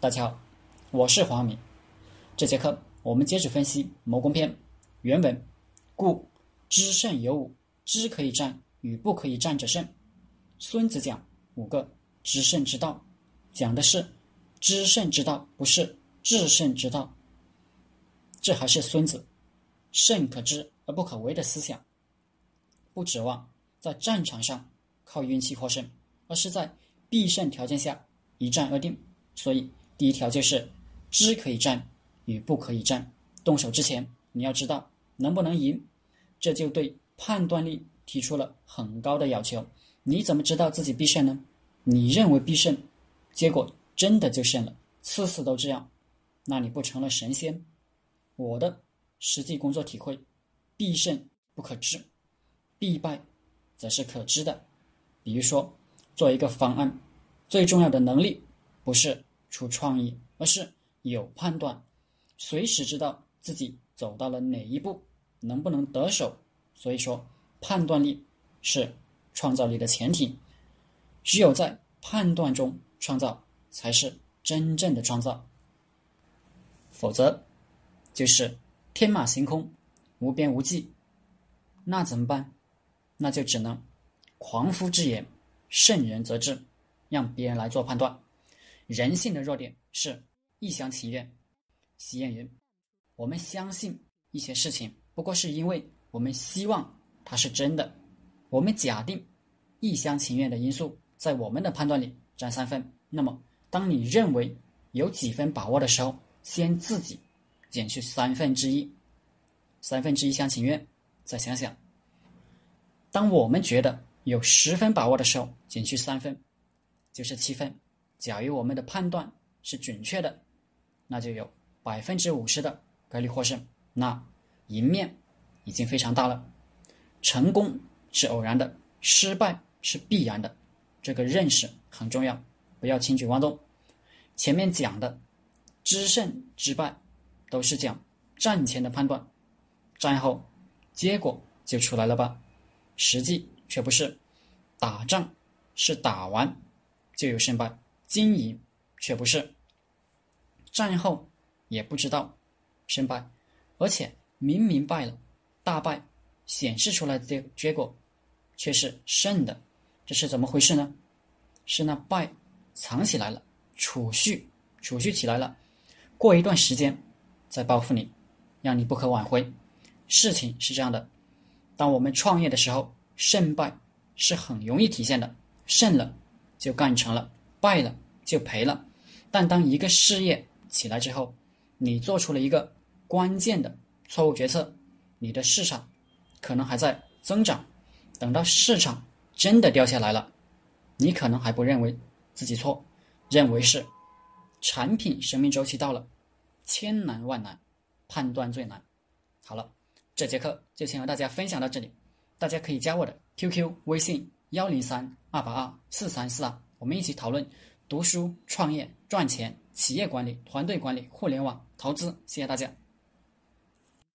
大家好，我是黄明。这节课我们接着分析《谋攻篇》原文：“故知胜有五，知可以战与不可以战者胜。”孙子讲五个知胜之道，讲的是知胜之道，不是制胜之道。这还是孙子“胜可知而不可为”的思想，不指望在战场上靠运气获胜，而是在必胜条件下一战而定。所以。第一条就是知可以战与不可以战。动手之前，你要知道能不能赢，这就对判断力提出了很高的要求。你怎么知道自己必胜呢？你认为必胜，结果真的就胜了，次次都这样，那你不成了神仙？我的实际工作体会，必胜不可知，必败则是可知的。比如说，做一个方案，最重要的能力不是。出创意，而是有判断，随时知道自己走到了哪一步，能不能得手。所以说，判断力是创造力的前提。只有在判断中创造，才是真正的创造。否则，就是天马行空、无边无际。那怎么办？那就只能狂夫之言，圣人则治，让别人来做判断。人性的弱点是一厢情愿。习谚云：“我们相信一些事情，不过是因为我们希望它是真的。我们假定一厢情愿的因素在我们的判断里占三分。那么，当你认为有几分把握的时候，先自己减去三分之一，三分之一厢情愿。再想想，当我们觉得有十分把握的时候，减去三分，就是七分。”假如我们的判断是准确的，那就有百分之五十的概率获胜，那赢面已经非常大了。成功是偶然的，失败是必然的，这个认识很重要，不要轻举妄动。前面讲的知胜知败，都是讲战前的判断，战后结果就出来了吧？实际却不是，打仗是打完就有胜败。经营却不是，战后也不知道胜败，而且明明败了，大败显示出来的结果却是胜的，这是怎么回事呢？是那败藏起来了，储蓄储蓄起来了，过一段时间再报复你，让你不可挽回。事情是这样的，当我们创业的时候，胜败是很容易体现的，胜了就干成了。败了就赔了，但当一个事业起来之后，你做出了一个关键的错误决策，你的市场可能还在增长，等到市场真的掉下来了，你可能还不认为自己错，认为是产品生命周期到了，千难万难，判断最难。好了，这节课就先和大家分享到这里，大家可以加我的 QQ 微信幺零三二八二四三四二。我们一起讨论读书、创业、赚钱、企业管理、团队管理、互联网投资。谢谢大家。